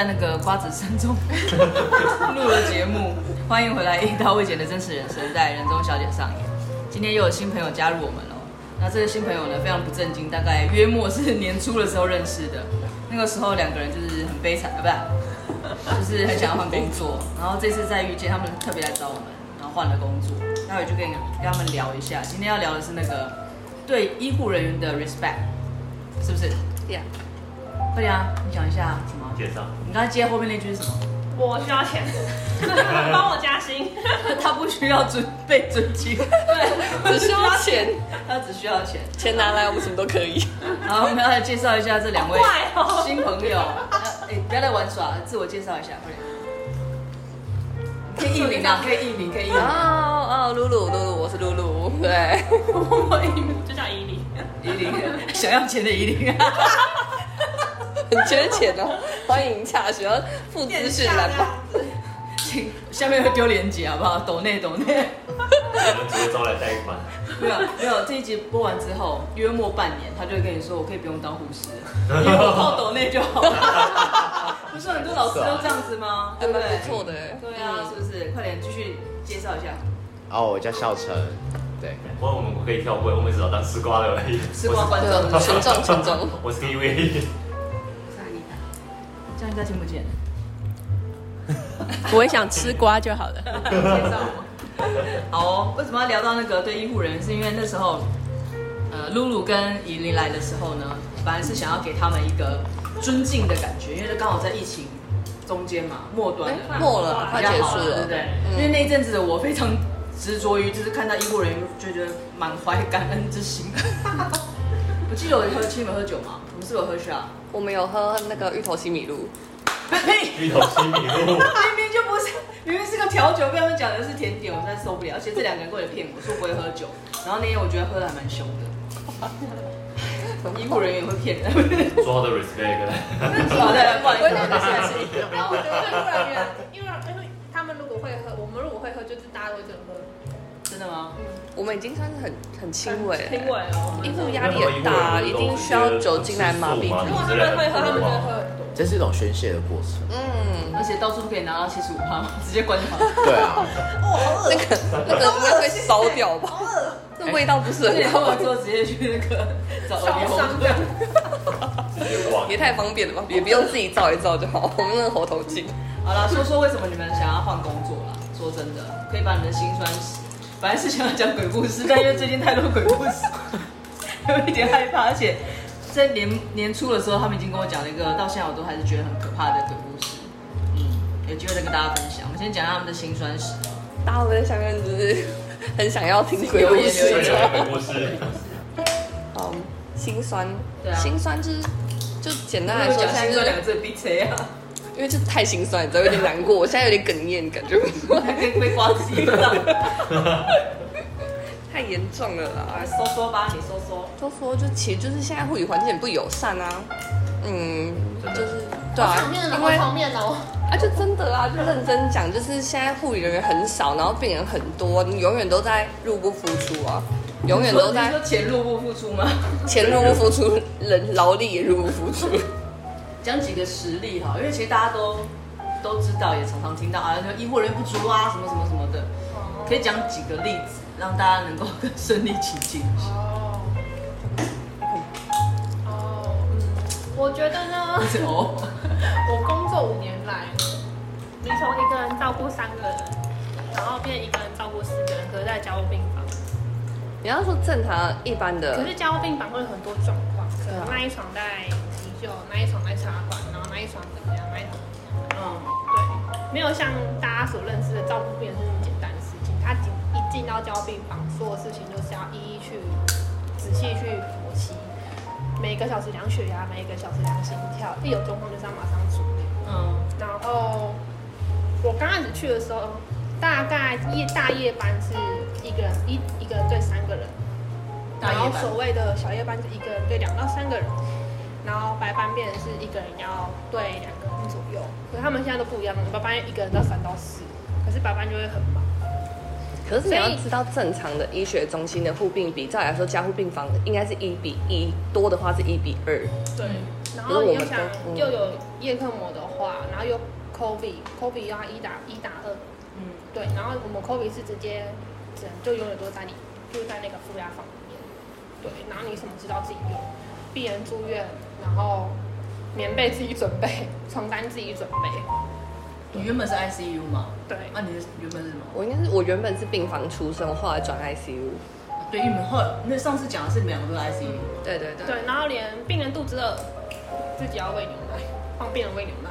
在那个瓜子山中 录了节目，欢迎回来《一刀未剪的真实人生》在人中小姐上演。今天又有新朋友加入我们了，那这个新朋友呢非常不正经，大概约莫是年初的时候认识的，那个时候两个人就是很悲惨啊，不是，就是很想要换工作，然后这次再遇见他们特别来找我们，然后换了工作，待会就跟跟他们聊一下。今天要聊的是那个对医护人员的 respect，是不是？Yeah。快点啊，你讲一下什么？介绍。你刚才接后面那句是什么？我需要钱，帮我加薪。他不需要尊被尊敬，对，只需要钱，他只需要钱，钱拿来我们什么都可以。好，我们要来介绍一下这两位新朋友。哎，不要来玩耍，自我介绍一下，快点。可以艺名啊，可以艺名，可以艺名。哦哦，露露，露露，我是露露，对，我艺名就叫依琳，依琳，想要钱的依琳。很缺钱哦，欢迎洽询，付资讯栏吧。请下面会丢链接好不好？抖内抖内。我们直接招来贷款。没有没有，这一集播完之后，约莫半年，他就会跟你说，我可以不用当护士，因为我靠抖内就好了。不是很多老师都这样子吗？对不对？不错的。对啊，是不是？快点继续介绍一下。哦，我叫笑成。对，我我们可以跳过，我们只要当吃瓜的而已。吃瓜观众，群众群众。我是 TV。这样应该听不见。我也想吃瓜就好了。介绍我。好哦，为什么要聊到那个对医护人员？是因为那时候，呃，露露跟依琳来的时候呢，本来是想要给他们一个尊敬的感觉，因为刚好在疫情中间嘛，末端的，末了，快结束了，对不对？因为那一阵子我非常执着于，就是看到医护人员就觉得满怀感恩之心。我记得我喝，请你们喝酒吗？我们是有喝啥？我们有喝那个芋头西米露。芋头西米露。明明就不是，明明是个调酒，被他们讲的是甜点，我实在受不了。而且这两个人过来骗我说不会喝酒，然后那天我觉得喝的还蛮凶的。医护人员也会骗人。说好的 respect。好的，不好意思，没事没事。然后我觉得医护人员，因为因为他们如果会喝，我们如果会喝，就是大家都会喝。真的吗？我们已经算是很很轻微，轻微哦。因为压力很大，一定需要酒精来麻痹。如果他们会喝，他们就会喝很多。这是一种宣泄的过程。嗯，而且到处都可以拿到七十五趴，直接关好。对啊。哇，那个那个应该会烧掉吧？那味道不是很好。喝完之后直接去那个找耳鼻喉科。也太方便了吧？也不用自己照一照就好。我们那个喉头镜。好了，说说为什么你们想要换工作了？说真的，可以把你们的心酸史。本来是想要讲鬼故事，但因为最近太多鬼故事，有一点害怕。而且在年年初的时候，他们已经跟我讲了一个，到现在我都还是觉得很可怕的鬼故事。嗯，有机会再跟大家分享。我们先讲一下他们的辛酸史。大家会在下面就是很想要听鬼故事。鬼故事。嗯，辛酸。对啊。辛酸就是就简单来说，现在这两个字逼谁啊？因为就是太心酸，你知道有点难过，我现在有点哽咽感觉，还可以被刮自己了，太严重了啦！来说说吧，你说说。说说就其实就是现在护理环境很不友善啊，嗯，就是对啊，因为方面哦，啊就真的啊，就认真讲，就是现在护理人员很少，然后病人很多，你永远都在入不敷出啊，永远都在钱入不敷出吗？钱入不敷出，人劳力也入不敷出。讲几个实例哈，因为其实大家都都知道，也常常听到啊，就医护人员不足啊，什么什么什么的，可以讲几个例子，让大家能够更身临其境。哦，哦，嗯，我觉得呢，哦，我工作五年来，你从一个人照顾三个人，然后变一个人照顾四个人，可是在加护病房。你要说正常一般的，可是加护病房会有很多状况，可能那一床在。就那一床在茶馆，然后那一床怎么样？那一床怎么样？嗯，对，没有像大家所认知的照顾病人是那么简单的事情。他进一进到交病房，所有事情就是要一一去仔细去剖析，每个小时量血压，每个小时量心跳，一有状况就是要马上处理。嗯，然后我刚开始去的时候，大概夜大夜班是一个人一一个人对三个人，然后所谓的小夜班是一个人对两到三个人。然后白班变成是一个人要对两个人左右，可是他们现在都不一样了。白班一个人到三到四，可是白班就会很忙。可是你要知道，正常的医学中心的护病比，照理来说加护病房应该是一比一，多的话是一比二。对，然后你又想嗯又有叶克膜的话，然后又 COVID，COVID 要一打一打二，嗯，对，然后我们 COVID 是直接只能就永远都在你就在那个负压房里面，对，然后你什么知道自己有，病人住院，然后棉被自己准备，床单自己准备，你原本是 ICU 吗？对，那、你是原本是什么？我应该是我原本是病房出身，我后来转 ICU。对，你们后那上次讲的是你们两个都是 ICU，、对对对，对，然后连病人肚子饿，自己要喂牛奶，帮病人喂牛奶，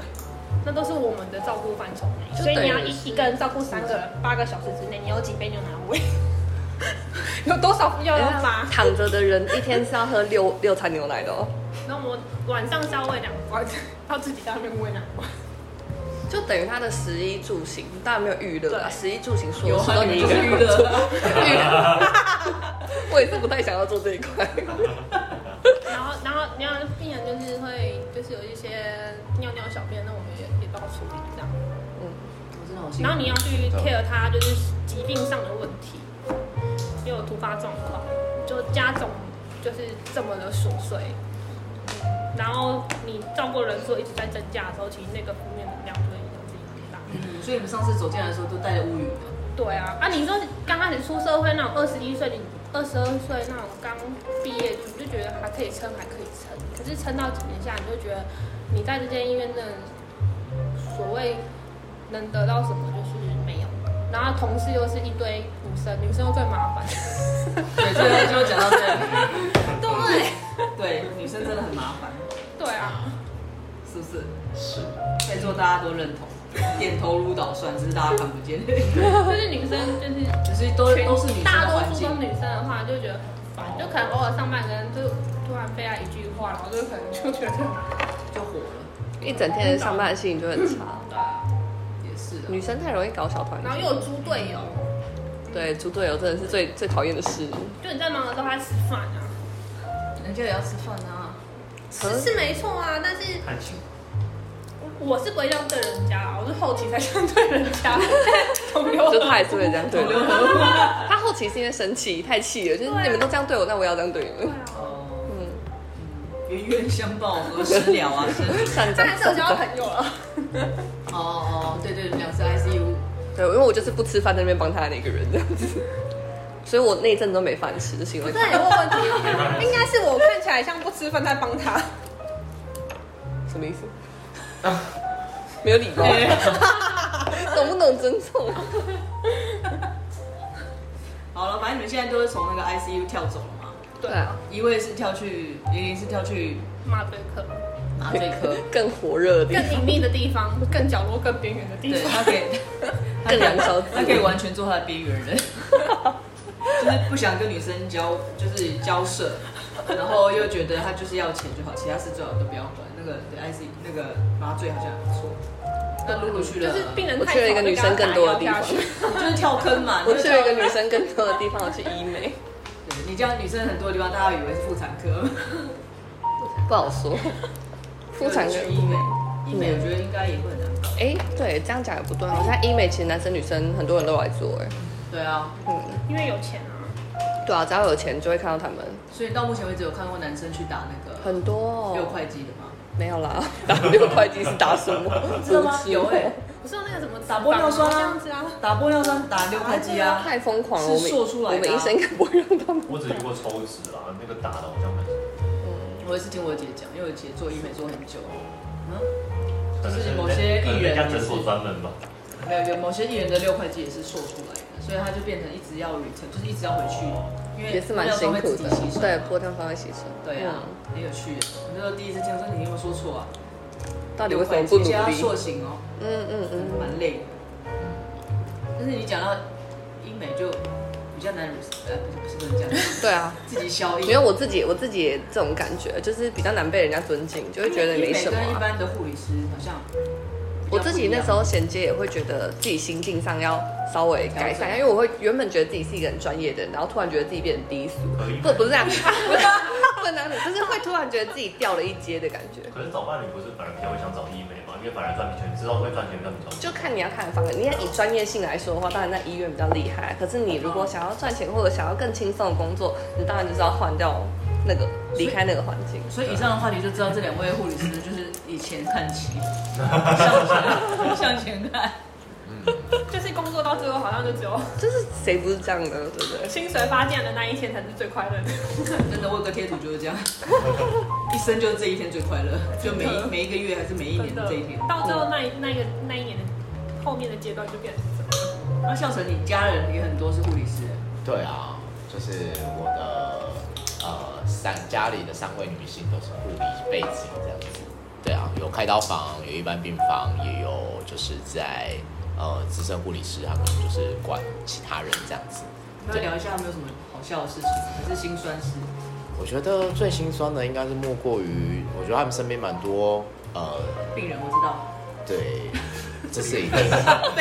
那都是我们的照顾范畴内。所以你要一一个人照顾三个人，八个小时之内，你有几杯牛奶要喂？有多少药要发？躺着的人一天是要喝六六餐牛奶的哦，然后我晚上是要喂两罐，要自己在那边喂两罐。就等于他的食衣住行，当然没有娱乐啦，对食衣住行所有有事都你一个就是娱。乐。娱乐 我也是不太想要做这一块。然后，然后，然后病人就是会，就是有一些尿尿小便，那我们也也都要处理这样。嗯，我真的好辛苦然后你要去 care 他就是疾病上的问题，又有突发状况，就加总就是这么的琐碎。然后你照顾人数一直在增加的时候，其实那个负面能量就会影响自己很大。嗯，所以你们上次走进来的时候都带着乌云的。对啊，啊，你说刚开始出社会那种二十一岁、你二十二岁那种刚毕业，你就觉得还可以撑，还可以撑。可是撑到几年下，你就觉得你在这间医院真的所谓能得到什么就是没有。然后同事又是一堆女生，女生又最麻烦。对，所以就讲到这里。对，对，女生真的很麻烦，对啊，是不是？是，在座大家都认同，点头如捣蒜，只是大家看不见。就是女生就是只是都都是女生大多数都。女生的话，就觉得很烦，就可能偶尔上班跟就突然飞来一句话，然后就可能就觉得，就火了，一整天的上班心情就很差。对啊，也是。女生太容易搞小团体，然后又有猪队友。对猪队友真的是最最讨厌的事。就你在忙的时候，他吃饭啊，人家也要吃饭啊。吃是没错啊，但是我是不会这样对人家啊，我是后期才这样对人家。同流合污就他还是会这样对。他后期是因为生气，太气了，就是你们都这样对我，那我也要这样对你对们。嗯，冤冤相报何时了啊？是。善当哉善然是有交。朋友了。哦哦，对对，你们俩是 ICU。对，因为我就是不吃饭在那边帮他的那个人这样子，所以我那一阵都没饭吃，就是因为这有问问题，应该是我看起来像不吃饭在帮他。什么意思？没有礼貌，懂不懂尊重？好了，反正你们现在都是从那个 ICU 跳走了嘛。对啊，一位是跳去，一位是跳去麻醉科，麻醉科，更火热的地更方，隐秘的地方，更角落、更边缘的地对，方。他可以，他可以更燃烧他可以完全做他的边缘人，就是不想跟女生交，就是交涉，然后又觉得他就是要钱就好，其他事最好都不要管。那个对 IC 那个麻醉好像还不错，那露露去了，就是病人我去了一个女 生更多的地方就是跳坑嘛。我去了一个女生更多的地方，我去医美，对你这样女生很多的地方，大家以为是妇产科，不好说。妇产科去医美，医美我觉得应该也会很难搞。哎，对，这样讲也不对，好像医美其实男生女生很多人都来做，哎，对啊，嗯，因为有钱啊。对啊，只要有钱就会看到他们，所以到目前为止有看过男生去打那个很多。六哦。块肌的吗？没有啦，打六块肌是打什么？知道。吗有欸。不是有那个什么打玻尿酸啊。这样子啊？打玻尿酸打六块肌啊，太疯狂了，是我们做出来的啊。我们医生应该不会让他们。我只遇过抽脂啦，那个打的好像很，我也是听我姐讲，因为我姐做医美做很久，嗯，就是某些艺人人家诊所专门吧。没有没有，某些艺人的六块肌也是做出来的，所以他就变成一直要 return，就是一直要回去，因为也是蛮辛苦的对，嘛玻尿酸会吸收。对啊，很有趣的。我那时候第一次听说，你有没有说错啊？嗯到底为什么不努加力？塑形哦，嗯嗯嗯，蛮累的。但是你讲到医美就比较难呃，不是不是不能讲，对啊，自己消音。因为我自己我自己也这种感觉，就是比较难被人家尊敬，就会觉得没什么医美跟一啊。般的护理师好像我自己那时候衔接也会觉得自己心境上要稍微改善，因为我会原本觉得自己是一个很专业的人，然后突然觉得自己变得低俗，可以不不是这样，不是不能这样子，就是会突然觉得自己掉了一阶的感觉。可是找伴侣不是本来比较会想找医美吗？因为本来赚钱知道会赚钱比较比较就看你要看的方面。你要以专业性来说的话，当然在医院比较厉害。可是你如果想要赚钱或者想要更轻松的工作，你当然就是要换掉那个离开那个环境。所以以上的话题就知道这两位护理师就是以前看齐，向 前向前看。就是工作到最后好像就只有，就是谁不是这样的，对不对？薪水发进来的那一天才是最快乐的。真的，我有个贴图就是这样，一生就是这一天最快乐，就每一每一个月还是每一年的这一天。到最后那一那个那一年的后面的阶段就变成这样。那孝成，你家人也很多是护理师？对啊，就是我的呃三家里的三位女性都是护理背景这样子。对啊，有开刀房，有一般病房，也有就是在。呃，资深护理师他们就是管其他人这样子。那聊一下，有没有什么好笑的事情，还是心酸事？我觉得最心酸的应该是莫过于，我觉得他们身边蛮多呃病人，我知道。对，这是一个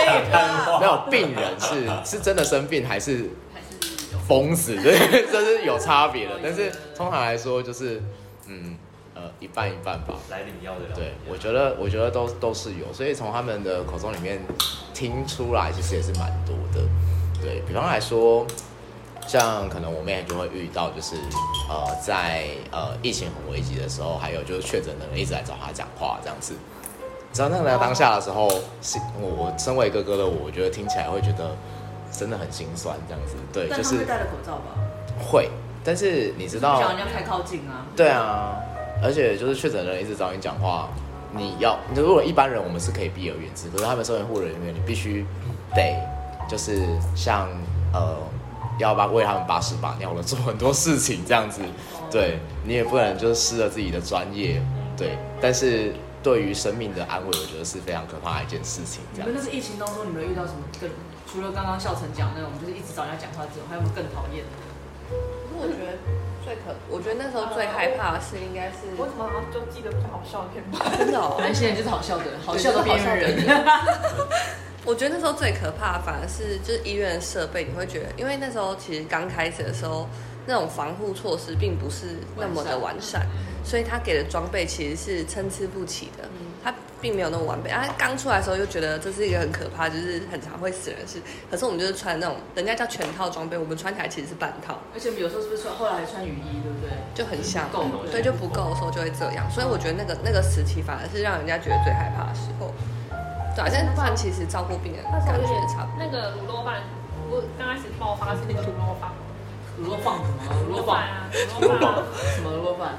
没有病人是是真的生病还是还是疯死，对，这是有差别的。但是通常来说，就是嗯。一半一半吧，来领药的。对，我觉得，我觉得都都是有，所以从他们的口中里面听出来，其实也是蛮多的。对，比方来说，像可能我妹就会遇到，就是呃，在呃疫情很危急的时候，还有就是确诊的人一直来找他讲话这样子。知道那个当下的时候，是我我身为哥哥的我，我觉得听起来会觉得真的很心酸这样子。对，就是戴了口罩吧？会，但是你知道，不想人家太靠近啊。对啊。而且就是确诊的人一直找你讲话，你要，你如果一般人我们是可以避而远之，可是他们身为护人员，你必须得就是像呃要把为他们把屎把尿的做很多事情这样子，对你也不能就是失了自己的专业，对，但是对于生命的安慰，我觉得是非常可怕的一件事情。这样，你们那是疫情当中，你们遇到什么更除了刚刚笑成讲那种，就是一直找人家讲话之后，还有没有更讨厌的？可是我觉得。最可，我觉得那时候最害怕的是应该是，我怎么好像就记得比较好笑的片段？真的哦，男性人就是好笑的，好笑的边缘人。我觉得那时候最可怕的反而是就是医院的设备，你会觉得，因为那时候其实刚开始的时候，那种防护措施并不是那么的完善，所以他给的装备其实是参差不齐的。他并没有那么完备，啊，刚出来的时候又觉得这是一个很可怕，就是很常会死人的事。可是我们就是穿那种人家叫全套装备，我们穿起来其实是半套。而且有时候是不是穿后来还穿雨衣，对不对？就很像，够对，就不够的时候就会这样。所以我觉得那个那个时期反而是让人家觉得最害怕的时候。对，现在不然其实照顾病人感觉也差不多。那个卤肉饭，我刚开始爆发是那个卤肉饭，卤肉饭什么？卤肉饭啊，卤肉饭 什么卤肉饭？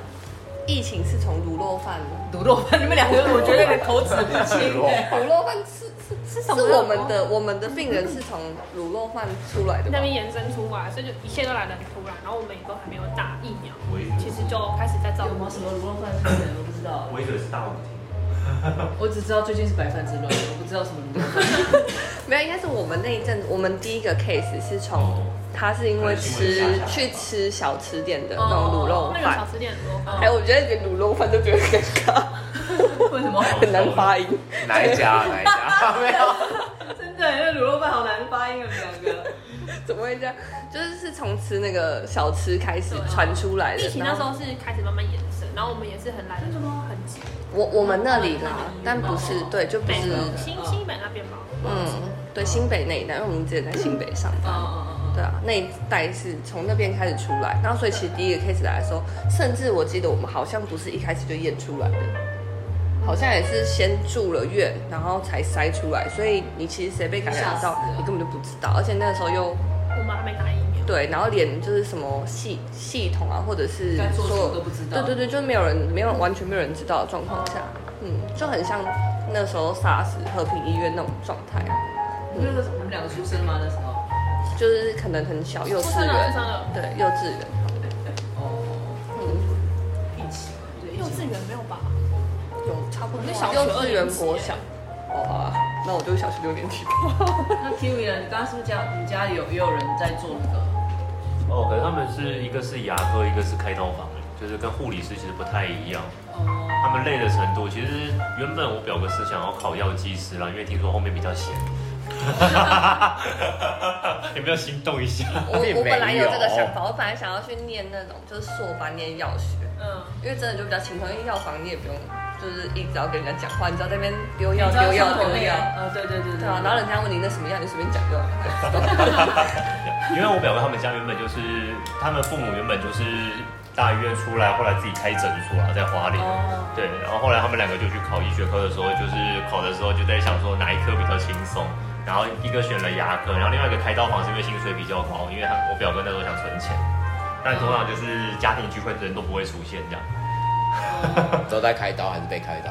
疫情是从卤肉饭，卤肉饭，你们两个我觉得有点口齿不清。卤肉饭是是是什么？是我们的我们的病人是从卤肉饭出来的，那边延伸出来，所以就一切都来得很突然。然后我们也都还没有打疫苗，其实就开始在造。有吗？什么卤肉饭不知道。我以为是大舞厅。我只知道最近是白饭之乱，我不知道什么卤肉饭。没有，应该是我们那一阵，我们第一个 case 是从。他是因为吃去吃小吃店的那种卤肉饭，那个小吃店卤肉饭，哎，我觉得连卤肉饭都觉得尴尬，为什么很难发音？哪一家？哪一家？没有，真的，那卤肉饭好难发音啊，两个怎么会这样？就是是从吃那个小吃开始传出来的。疫情那时候是开始慢慢延伸，然后我们也是很来的，什么很急。我我们那里啦，但不是对，就不是新新北那边吧？嗯，对，新北那一带，因为我们之前在新北上班。对啊，那一代是从那边开始出来，然后所以其实第一个 case 来的时候，甚至我记得我们好像不是一开始就验出来的，好像也是先住了院，然后才筛出来，所以你其实谁被感染到，你根本就不知道，而且那个时候又我们还没打疫苗，对，然后连就是什么系系统啊，或者是说都不知道，对对对，就没有人没有完全没有人知道的状况下，嗯，就很像那时候 SARS 和平医院那种状态啊。那个我们两个出生吗？那时候？就是可能很小，幼稚园，对，幼稚园。哦，嗯，幼稚园没有吧？有差不多。幼稚园国小。哦，好啊，那我就小学六年级。那 Kiwi 呢？你刚刚是不是家你家里有也有人在做那个？哦，可是他们是一个是牙科，一个是开刀房，就是跟护理师其实不太一样。哦。他们累的程度，其实原本我表哥是想要考药剂师啦，因为听说后面比较闲。有没有心动一下？我我本来有这个想法，我本来想要去念那种就是硕班念药学，嗯，因为真的就比较轻松，因为药房你也不用就是一直要跟人家讲话，你知道在那边丢药丢药丢药，嗯，对对对对啊，然后人家问你那什么药，你随便讲就好。因为我表哥他们家原本就是他们父母原本就是。大医院出来，后来自己开诊所了，在花莲。哦。对，然后后来他们两个就去考医学科的时候，就是考的时候就在想说哪一科比较轻松，然后一个选了牙科，然后另外一个开刀房是因为薪水比较高，因为他我表哥那时候想存钱，但通常就是家庭聚会的人都不会出现这样。都在开刀还是被开刀？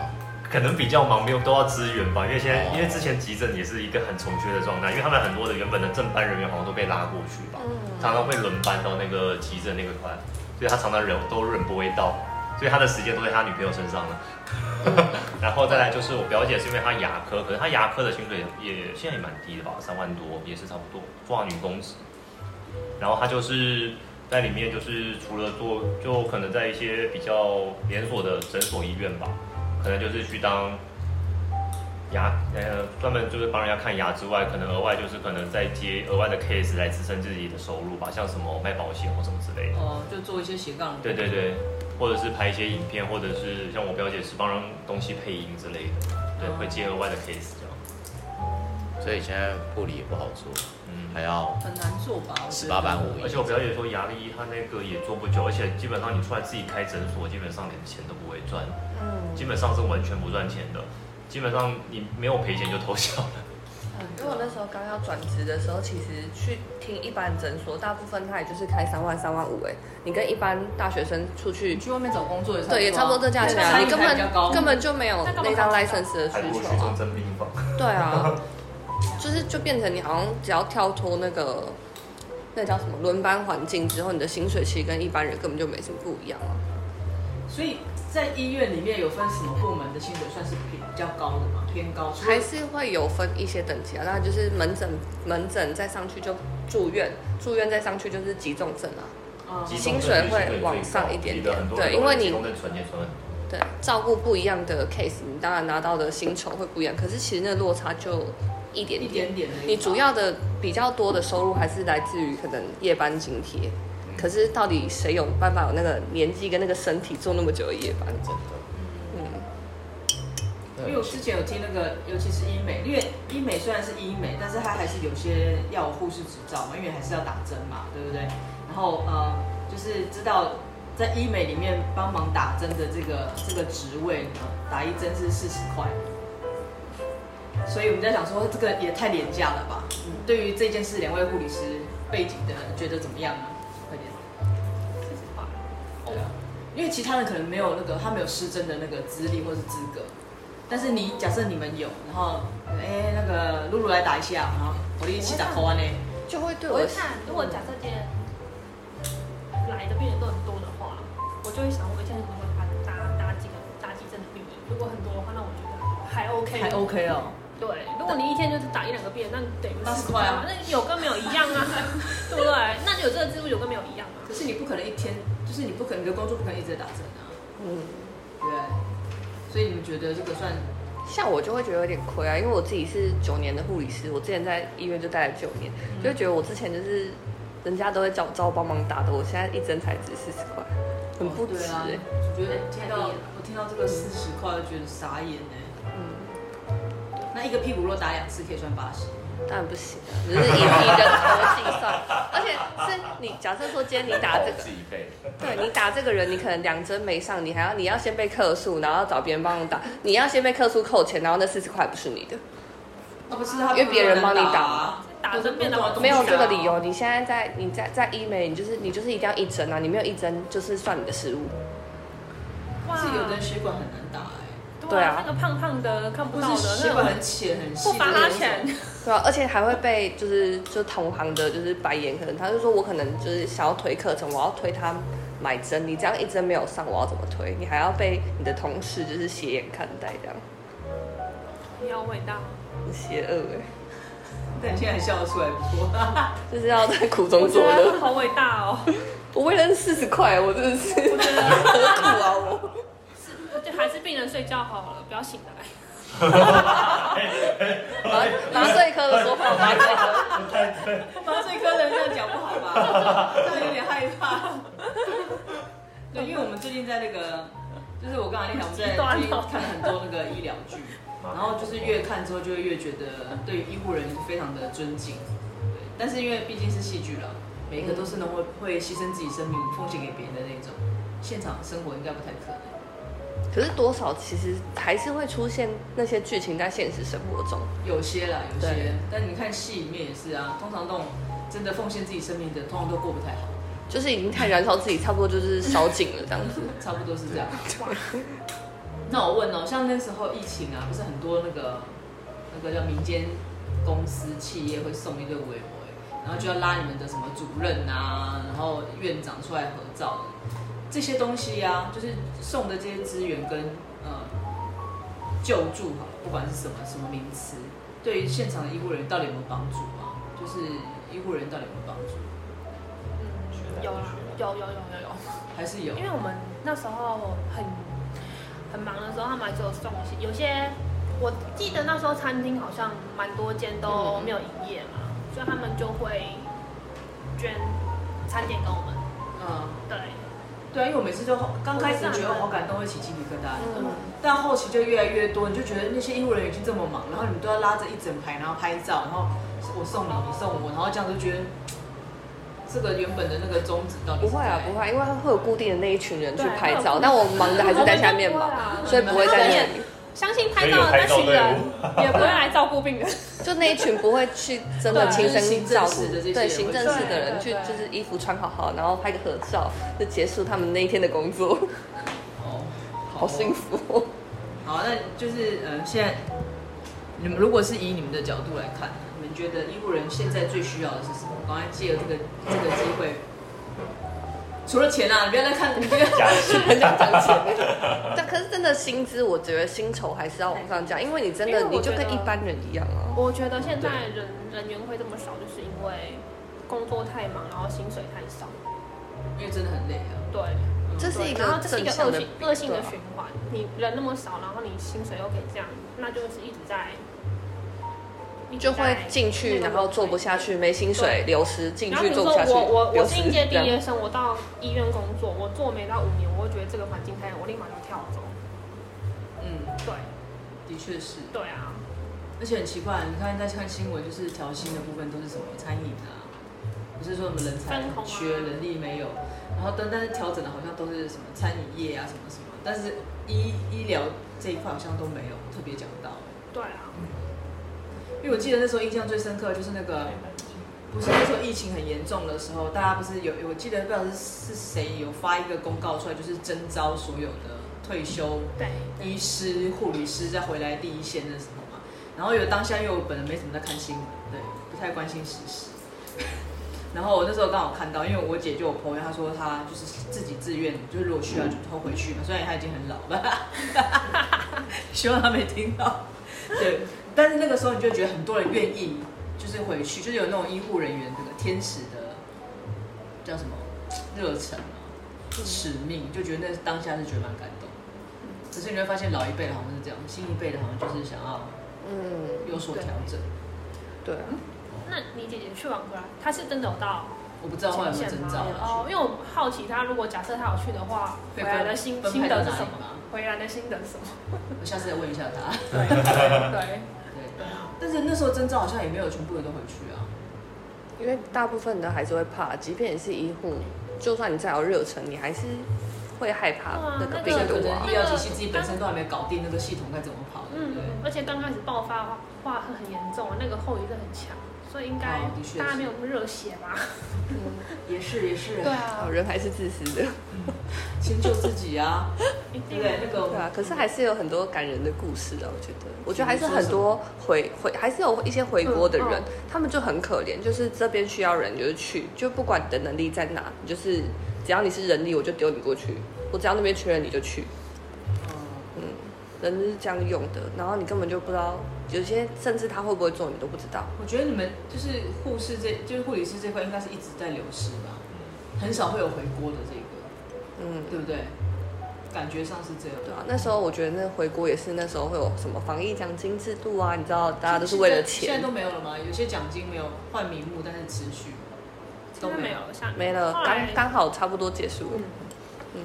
可能比较忙，没有都要支援吧。因为现在，哦、因为之前急诊也是一个很穷缺的状态，因为他们很多的原本的正班人员好像都被拉过去吧，常常会轮班到那个急诊那个团，所以他常常人都人不会到，所以他的时间都在他女朋友身上了。然后再来就是我表姐是因为她牙科，可是她牙科的薪水也现在也蛮低的吧，三万多也是差不多，妇女工职。然后她就是在里面就是除了做，就可能在一些比较连锁的诊所医院吧。可能就是去当牙，呃，专门就是帮人家看牙之外，可能额外就是可能再接额外的 case 来支撑自己的收入吧，像什么卖保险或什么之类的。哦，就做一些斜杠。对对对，或者是拍一些影片，或者是像我表姐是帮人东西配音之类的，对，会接额外的 case 这样。所以现在护理也不好做，嗯，还要很难做吧？十八般武艺。而且我表姐说牙力她那个也做不久，而且基本上你出来自己开诊所，基本上连钱都不会赚。嗯，基本上是完全不赚钱的，基本上你没有赔钱就偷笑了。因为我那时候刚要转职的时候，其实去听一般诊所，大部分他也就是开三万、三万五。哎，你跟一般大学生出去，你去外面找工作也差不多，对，也差不多这价钱啊。你根本根本就没有那张 license 的需求啊。对啊，就是就变成你好像只要跳脱那个那叫什么轮班环境之后，你的薪水其实跟一般人根本就没什么不一样啊。所以。在医院里面有分什么部门的薪水算是比较高的嘛？偏高？还是会有分一些等级啊？那就是门诊，门诊再上去就住院，住院再上去就是急重症啊。嗯、薪水会往上一点点。对，因为你对照顾不一样的 case，你当然拿到的薪酬会不一样。可是其实那落差就一点点。一点点。你主要的比较多的收入还是来自于可能夜班津贴。可是到底谁有办法有那个年纪跟那个身体做那么久的夜班？真的，嗯，因为我之前有听那个，尤其是医美，因为医美虽然是医美，但是它还是有些要有护士执照嘛，因为还是要打针嘛，对不对？然后呃，就是知道在医美里面帮忙打针的这个这个职位呢，打一针是四十块，所以我们在想说这个也太廉价了吧？嗯，对于这件事，两位护理师背景的觉得怎么样呢快点？因为其他人可能没有那个，他没有施针的那个资历或是资格，但是你假设你们有，然后哎那个露露来打一下，然后我们一起打扣完呢，就会对我，我会看，如果假设今天来的病人都很多的话，我就会想我一天可能会打打打几个打几针的病人，如果很多的话，那我觉得还 OK，还 OK 哦。对，如果你一天就是打一两个病人，那等于八十块啊，那有跟没有一样啊，对不对？那你有这个记录有跟没有一样啊？可是你不可能一天。就是你不可能，你的工作不可能一直在打针啊。嗯，对。所以你们觉得这个算？像我就会觉得有点亏啊，因为我自己是九年的护理师，我之前在医院就待了九年，嗯、就会觉得我之前就是人家都会找找我帮忙打的，我现在一针才值四十块，很不值。哦、对啊，我觉得听到我听到这个四十块，就觉得傻眼呢。嗯。那一个屁股若打两次，可以算八十。当然不行啊，只是以你的头计算，而且是你假设说今天你打这个，对你打这个人，你可能两针没上，你还要你要先被克数，然后找别人帮你打，你要先被克数扣钱，然后那四十块不是你的，不是他，因为别人帮你打，打针变得没有这个理由。你现在在你在在医美，你就是你就是一定要一针啊，你没有一针就是算你的失误。哇，是有的血管很难打哎。对啊，那个胖胖的看不到的，血管很浅很细，不罚他钱。对啊，而且还会被就是就同行的就是白眼，可能他就说我可能就是想要推课程，我要推他买针，你这样一针没有上，我要怎么推？你还要被你的同事就是斜眼看待这样。你好伟大，很邪恶哎。但你现在笑得出来不错，就是要在苦中作乐。好伟大哦！我为了四十块，我真的是 何苦啊我。就还是病人睡觉好了，不要醒来。麻麻醉科的说法，麻醉科，麻醉科的人这样讲不好吧？这样有点害怕。对，因为我们最近在那个，就是我刚才那条，我们在最近看了很多那个医疗剧，然后就是越看之后就会越觉得对医护人员非常的尊敬。对，但是因为毕竟是戏剧了，每一个都是能会会牺牲自己生命奉献给别人的那种。现场生活应该不太可能。可是多少其实还是会出现那些剧情在现实生活中，有些啦，有些。但你看戏里面也是啊，通常那种真的奉献自己生命的，通常都过不太好。就是已经太燃烧自己，差不多就是烧尽了这样子。差不多是这样。那我问哦，像那时候疫情啊，不是很多那个那个叫民间公司企业会送一个围围，然后就要拉你们的什么主任啊，然后院长出来合照的这些东西啊，就是送的这些资源跟呃救助哈，不管是什么什么名词，对于现场的医护人员到底有没有帮助啊？就是医护人员到底有没有帮助？嗯，有啦，有有有有有，还是有？因为我们那时候很很忙的时候，他们还是有送一些，有些我记得那时候餐厅好像蛮多间都没有营业嘛，所以他们就会捐餐点给我们。嗯，对。对啊，因为我每次就刚开始觉得好感动，会起鸡皮疙瘩，嗯，但后期就越来越多，你就觉得那些医护人员已经这么忙，然后你们都要拉着一整排，然后拍照，然后我送你，你送我，然后这样就觉得这个原本的那个宗旨到底不会啊，不会，因为会有固定的那一群人去拍照，对但我们忙的还是在下面嘛，所以不会在那里。相信拍照的那群人也不会来照顾病人，就那一群不会去真的亲身照顾，对，对行政室的人去就是衣服穿好好，然后拍个合照，就结束他们那一天的工作。哦，好幸福哦。好，那就是嗯，现在你们如果是以你们的角度来看，你们觉得医护人现在最需要的是什么？赶快借了这个这个机会。除了钱啊，你不要再看，你不要讲钱，很想讲钱。但可是真的薪资，我觉得薪酬还是要往上加，因为你真的你就跟一般人一样啊。我觉得现在人人员会这么少，就是因为工作太忙，然后薪水太少。因为真的很累啊。对，这是一个然后这是一个恶性恶性的循环。你人那么少，然后你薪水又可以这样，那就是一直在。就会进去，然后做不下去，没薪水，流失，进去做不下去。我我我是应届毕业生，我到医院工作，我做没到五年，我会觉得这个环境太，我立马就跳走。嗯，对，的确是。对啊，而且很奇怪，你看在看新闻，就是调薪的部分都是什么餐饮啊，不是说什么人才缺，人力没有，然后但但是调整的好像都是什么餐饮业啊什么什么，但是医医疗这一块好像都没有特别讲到。对啊。因为我记得那时候印象最深刻就是那个，不是那时候疫情很严重的时候，大家不是有，我记得不知道是是谁有发一个公告出来，就是征召所有的退休医师、护理师再回来第一线的时候嘛。然后有当下，因为我本人没什么在看新闻，对，不太关心时事。然后我那时候刚好看到，因为我姐就有朋友，她说她就是自己自愿，就是如果需要就偷回去嘛。虽然她已经很老了，希望她没听到。对。但是那个时候你就觉得很多人愿意，就是回去，就是有那种医护人员这个天使的叫什么热忱啊、使命，就觉得那当下是觉得蛮感动。可是你会发现老一辈的好像是这样，新一辈的好像就是想要嗯有所调整。对啊，那你姐姐去完回来，她是真的有到？我不知道后来有没有征兆哦，因为我好奇她如果假设她有去的话，回来的心心得是什么？回来的心得是什么？我下次再问一下她。对 对。对但是那时候征召好像也没有全部人都回去啊，因为大部分的还是会怕，即便你是医护，就算你再有热忱，你还是会害怕那个病毒啊。医疗体系自己本身都还没搞定，那个系统该怎么跑？嗯，对。而且刚开始爆发的话会很严重，那个后遗症很强。所以应该大家没有那么热血吧？嗯，也是也是。对啊，人还是自私的，先救自己啊。对，那个对啊。可是还是有很多感人的故事啊，我觉得。我觉得还是很多回回，还是有一些回国的人，他们就很可怜，就是这边需要人就是去，就不管你的能力在哪，就是只要你是人力，我就丢你过去；我只要那边缺人，你就去。嗯，人是这样用的，然后你根本就不知道。有些甚至他会不会做，你都不知道。我觉得你们就是护士这，就是护理师这块，应该是一直在流失吧，很少会有回锅的这个，嗯，对不对？感觉上是这样。对啊，那时候我觉得那回锅也是那时候会有什么防疫奖金制度啊，你知道，大家都是为了钱。现在都没有了吗？有些奖金没有换名目，但是持续都没有，没了，刚刚好差不多结束。嗯，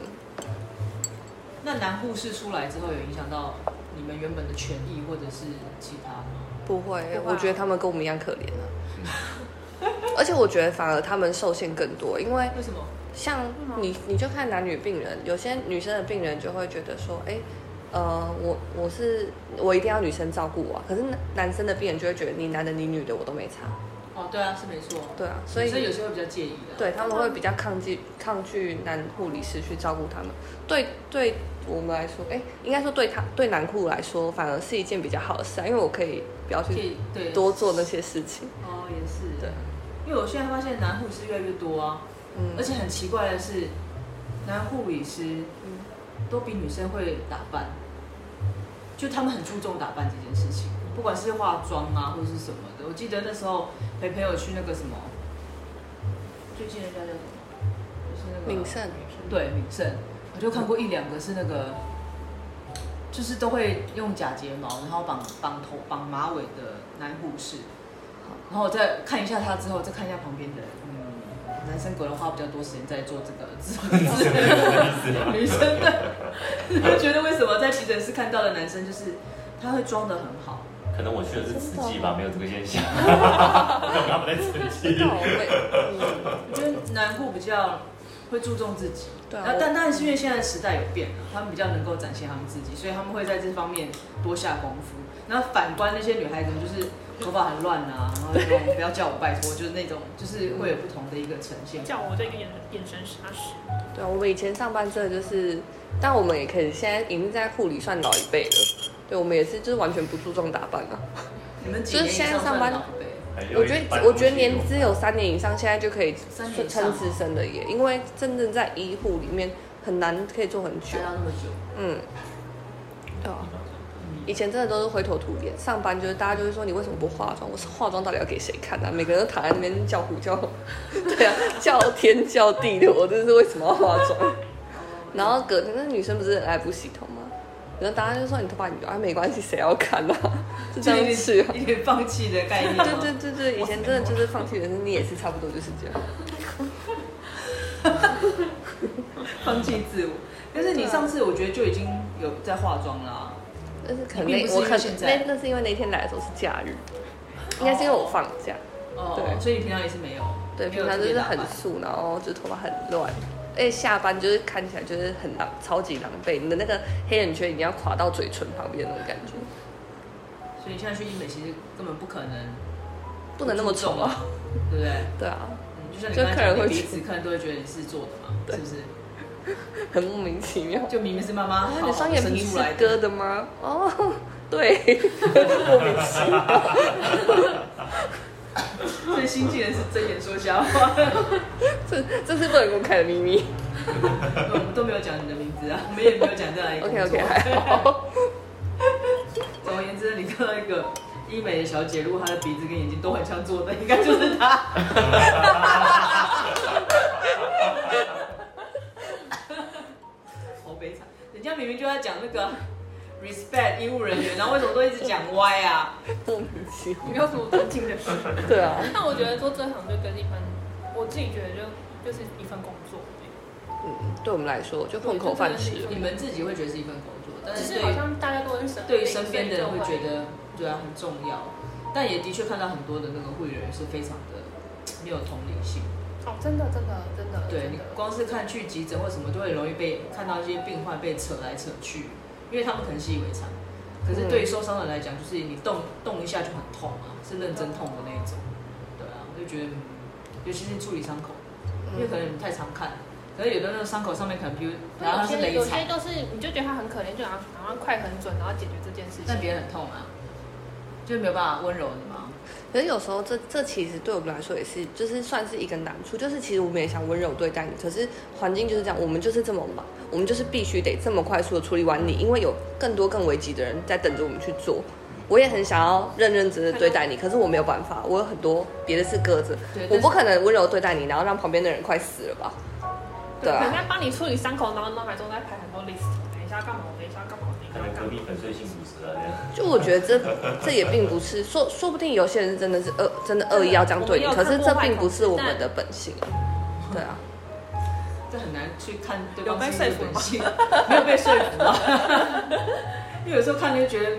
那男护士出来之后有影响到？你们原本的权益或者是其他吗？不会，我觉得他们跟我们一样可怜啊。而且我觉得反而他们受限更多，因为为什么？像你你就看男女病人，有些女生的病人就会觉得说，哎，呃，我我是我一定要女生照顾我，可是男生的病人就会觉得你男的你女的我都没差。哦，对啊，是没错。对啊，所以所以有时候会比较介意的。对，他们会比较抗拒抗拒男护理师去照顾他们。对，对我们来说，哎，应该说对他对男护来说，反而是一件比较好的事啊，因为我可以不要去多做那些事情。哦，也是。对，因为我现在发现男护士越来越多啊，嗯，而且很奇怪的是，男护理师嗯都比女生会打扮，就他们很注重打扮这件事情。不管是化妆啊，或者是什么的，我记得那时候陪朋友去那个什么，最近人家叫什么，就是那个敏盛，对敏盛，我就看过一两个是那个，就是都会用假睫毛，然后绑绑头绑马尾的男护士，然后我再看一下他之后，再看一下旁边的，嗯，男生可能花比较多时间在做这个，女生 的，我觉得为什么在急诊室看到的男生就是他会装的很好。可能我去的是慈济吧，没有这个现象。他们在慈济。我觉得男护比较会注重自己，对啊。但但是因为现在时代有变了，他们比较能够展现他们自己，所以他们会在这方面多下功夫。然后反观那些女孩子，就是头发很乱啊，然后那种不要叫我拜托，就是那种就是会有不同的一个呈现。叫我这个眼眼神杀死。对啊，我们以前上班真的就是，但我们也可以现在已经在护理算老一辈了。对，我们也是，就是完全不注重打扮啊。你们就是现在上班，我觉得我觉得年资有三年以上，现在就可以称资深的耶，因为真正在医护里面很难可以做很久。那么久。嗯。对啊。以前真的都是灰头土脸，上班就是大家就会说，你为什么不化妆？我是化妆到底要给谁看啊？每个人都躺在那边叫苦叫，对啊，叫天叫地的，我这是为什么要化妆？然后隔天那女生不是来不洗头吗？然后大家就说，你头发你啊没关系，谁要看呢？是这样子，一点放弃的概念。对对对对，以前真的就是放弃人生，你也是差不多就是这样。放弃自我，但是你上次我觉得就已经有在化妆了。但是肯定我可能那那是因为那天来的时候是假日，应该是因为我放假。哦。对，所以你平常也是没有。对，平常就是很素，然后就头发很乱。哎，下班就是看起来就是很狼，超级狼狈。你的那个黑眼圈已经要垮到嘴唇旁边那种感觉。所以你现在去医美其实根本不可能，不能那么丑啊，对不对？对啊，就像你刚才讲，彼此客人都会觉得你是做的嘛，是不是？很莫名其妙。就明明是妈妈，你双眼皮是割的吗？哦，对，莫名其妙。最新技能是睁眼说瞎话，这这是不能公开的秘密。我们都没有讲你的名字啊，我们也没有讲在哪里工作。OK OK，还好。总而言之，你看到一个医美的小姐，如果她的鼻子跟眼睛都很像做的，应该就是她。好悲惨，人家明明就在讲那个。Respect 医务人员，然后为什么都一直讲歪啊？莫名其妙，没有什么尊敬的。对啊。那我觉得做这行就跟一般，我自己觉得就就是一份工作。嗯，对我们来说就混口饭吃。你们自己会觉得是一份工作，但是好像大家都很对于身边的人会觉得对啊很重要，但也的确看到很多的那个护理人员是非常的没有同理心。哦，真的真的真的。对你光是看去急诊或什么，都会容易被看到一些病患被扯来扯去。因为他们可能习以为常，可是对于受伤的人来讲，就是你动动一下就很痛啊，是认真痛的那一种。对啊，我就觉得，尤其是处理伤口，因为可能你太常看，可是有的那个伤口上面可能，比如然后是雷有些都是，你就觉得他很可怜，就然后然后快很准，然后解决这件事情。但别人很痛啊，就没有办法温柔的嘛。可是有时候这这其实对我们来说也是，就是算是一个难处，就是其实我们也想温柔对待你，可是环境就是这样，我们就是这么忙，我们就是必须得这么快速的处理完你，因为有更多更危急的人在等着我们去做。我也很想要认认真真的对待你，可是我没有办法，我有很多别的事搁着，我不可能温柔对待你，然后让旁边的人快死了吧？对啊。可能在帮你处理伤口，然后脑海中在排很多 list，等一下干嘛？等一下干嘛？可能隔壁粉碎性骨折了。就我觉得这这也并不是说，说不定有些人真的是恶，真的恶意要这样对你，可是这并不是我们的本性。对啊，这很难去看对方是本性，没有被说服啊。因为有时候看就觉得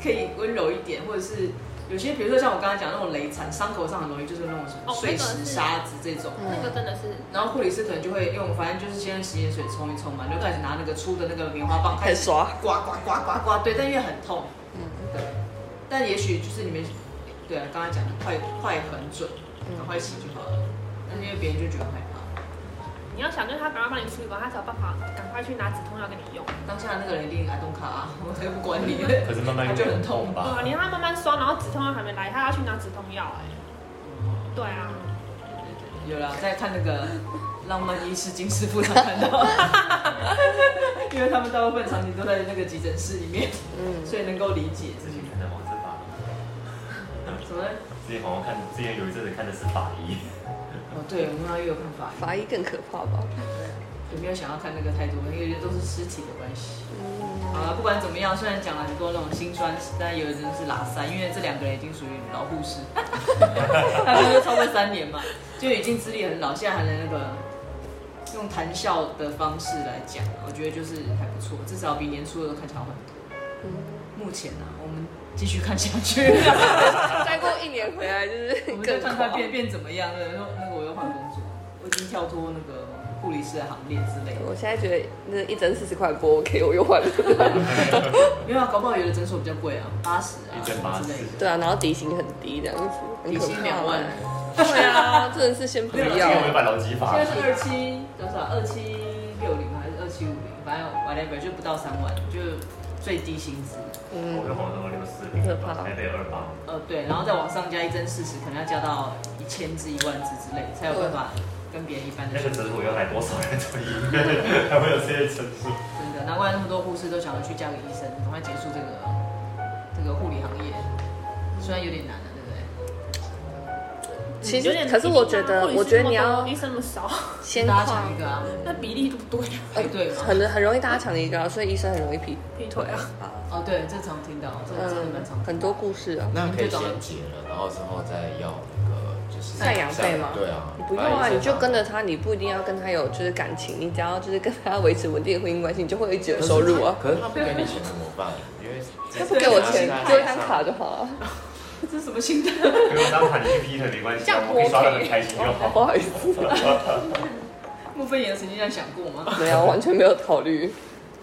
可以温柔一点，或者是有些比如说像我刚才讲那种雷残，伤口上很容易就是那种什么碎石、沙子这种，那个真的是。然后护理师可能就会用，反正就是先洗盐水冲一冲嘛，就开始拿那个粗的那个棉花棒开始刷，刮刮刮刮刮，对，但因为很痛，嗯，对。但也许就是你们，对啊，刚才讲的快快很准，赶快洗就好了。但是因为别人就觉得害怕。你要想，就是他赶快帮你处理完，他才有办法赶快去拿止痛药给你用。当下那个人一定爱动卡啊，我才不管你。可是慢慢 就很痛吧？对啊，你让他慢慢刷，然后止痛药还没来，他要去拿止痛药哎。对啊。有啦，在看那个 浪漫医师金师傅才看到，因为他们大部分场景都在那个急诊室里面，嗯，所以能够理解。什么？之前好像看，之前有一阵子看的是法医。哦，对，我们又有看法医。法医更可怕吧？对，有没有想要看那个太多？因为都是尸体的关系。嗯。好了，不管怎么样，虽然讲了很多那种辛酸史，但有的人是拉塞，因为这两个人已经属于老护士，他们都超过三年嘛，就已经资历很老，现在还能那个用谈笑的方式来讲，我觉得就是还不错，至少比年初的都看起来好很多。嗯。目前呢，我们。继续看下去，再过一年回来就是，我们再看看变变怎么样了。然后那个我又换工作，我已经跳脱那个护理师的行列之类的。我现在觉得那一针四十块不 OK，我又换了。没有啊，搞不好有的诊所比较贵啊，八十啊之类的。对啊，然后底薪很低这样子，底薪两万。对啊，真的是先不要。现在是二七多少？二七六零还是二七五零？反正 whatever 就不到三万，就最低薪资。嗯，我有好多六四，可怕，台北二八。呃，对，然后再往上加一针四十，可能要加到一千至一万支之类，才有办法跟别人一般的。那个诊所要来多少人才应该还会有这些诊所？真的，难怪那么多护士都想要去嫁给医生，赶快结束这个这个护理行业，虽然有点难的。其实，可是我觉得，我觉得你要医生那么少，先大家抢一个啊，那比例都不对。哎，对，很很容易大家抢一个，所以医生很容易劈劈腿啊。哦，对，这常听到，这真的蛮常。很多故事啊。那可以先结了，然后之后再要那个就是赡养费吗？对啊，你不用啊，你就跟着他，你不一定要跟他有就是感情，你只要就是跟他维持稳定的婚姻关系，你就会一直有收入啊。可是他不给你钱怎么办？因为他不给我钱，就一张卡就好了。这是什么心态？不用当喊你去劈腿没关系，我可以刷的很开心就好。不好意思。莫非也曾经这样想过吗？没有，完全没有考虑，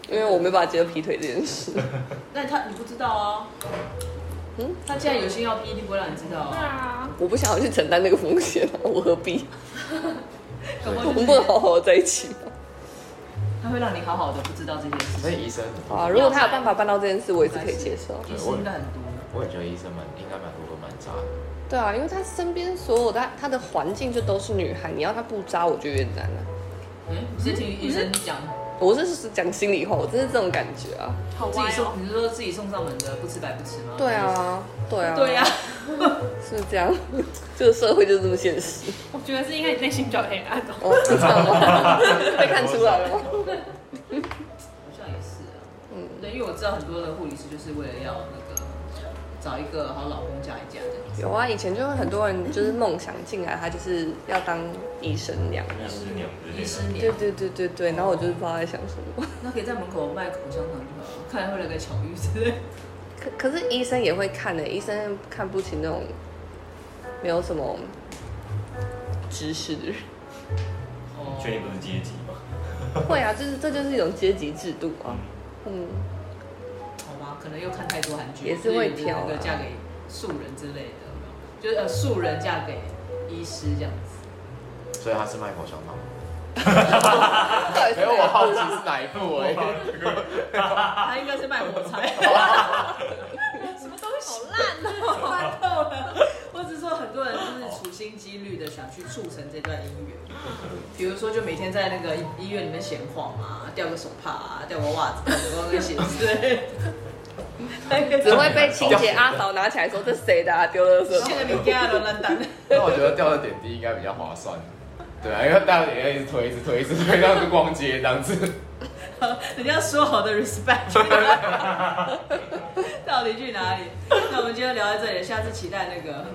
因为我没办法接受劈腿这件事。那他你不知道啊？嗯，他既然有心要劈，一定不会让你知道。对啊。我不想要去承担那个风险，我何必？我们不能好好在一起吗？他会让你好好的不知道这件事。所以医生啊，如果他有办法办到这件事，我也是可以接受。医生应该很多。我也觉得医生们应该蛮多都蛮渣的。对啊，因为他身边所有他他的环境就都是女孩，你要他不渣，我就越难了。嗯，你是听医生讲？我是讲心里话，我真是这种感觉啊。好自己送，你是说自己送上门的，不吃白不吃吗？对啊，对啊，对啊，是这样。这个社会就是这么现实。我觉得是因为你内心比较黑暗哦。这样吗？被看出来了吗？好像也是啊。嗯，对，因为我知道很多的护理师就是为了要那个。找一个好老公嫁一嫁的。有啊，以前就会很多人就是梦想进来，他就是要当医生娘。医师娘，医师娘。对对对对对，然后我就是不知道在想什么。那可以在门口卖口香糖就好了，看来会来个巧遇之类。可可是医生也会看的、欸，医生看不起那种没有什么知识的人。哦。确定不是阶级吗？会啊，就是这就是一种阶级制度啊。嗯。可能又看太多韩剧，也是会挑那个嫁给素人之类的，就是呃素人嫁给医师这样子。所以他是卖口香糖。没有，我好奇是哪一部哎。他应该是卖火柴。什么东西好烂哦，烂透了。或者说很多人就是处心积虑的想去促成这段姻缘，比如说就每天在那个医院里面闲晃啊，掉个手帕啊，掉个袜子，掉个鞋子。只会被清洁阿嫂拿起来说：“这谁的啊？丢了什么？”那我觉得掉了点滴应该比较划算。对啊，因为掉了点滴一直推，一直推，一直推，然后就逛街这样子。人家 说好的 respect，到底去哪里？那我们今天聊到这里，下次期待那个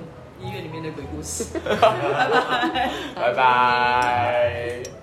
医院里面的鬼故事。拜拜，拜拜。